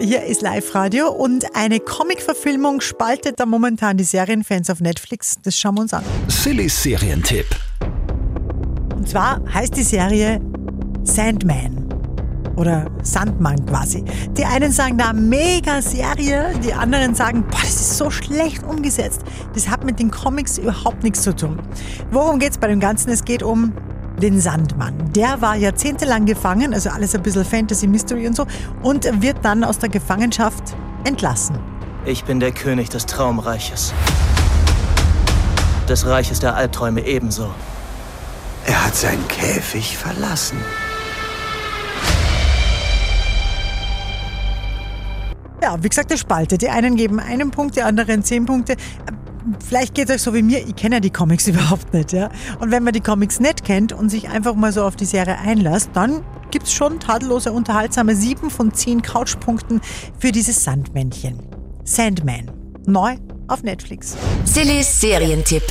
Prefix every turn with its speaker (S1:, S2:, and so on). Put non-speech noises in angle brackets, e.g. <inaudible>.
S1: Hier ist Live-Radio und eine Comic-Verfilmung spaltet da momentan die Serienfans auf Netflix. Das schauen wir uns an.
S2: Sillys Serientipp.
S1: Und zwar heißt die Serie Sandman. Oder Sandmann quasi. Die einen sagen da mega Serie, die anderen sagen, boah, das ist so schlecht umgesetzt. Das hat mit den Comics überhaupt nichts zu tun. Worum geht es bei dem Ganzen? Es geht um den Sandmann. Der war jahrzehntelang gefangen, also alles ein bisschen Fantasy, Mystery und so, und wird dann aus der Gefangenschaft entlassen.
S3: Ich bin der König des Traumreiches. Des Reiches der Albträume ebenso.
S4: Er hat seinen Käfig verlassen.
S1: Ja, wie gesagt, der spaltet. Die einen geben einen Punkt, die anderen zehn Punkte. Vielleicht geht es euch so wie mir, ich kenne ja die Comics <laughs> überhaupt nicht. Ja? Und wenn man die Comics nicht kennt und sich einfach mal so auf die Serie einlässt, dann gibt es schon tadellose, unterhaltsame 7 von 10 Couchpunkten für dieses Sandmännchen. Sandman. Neu auf Netflix.
S5: Silly Serientipp.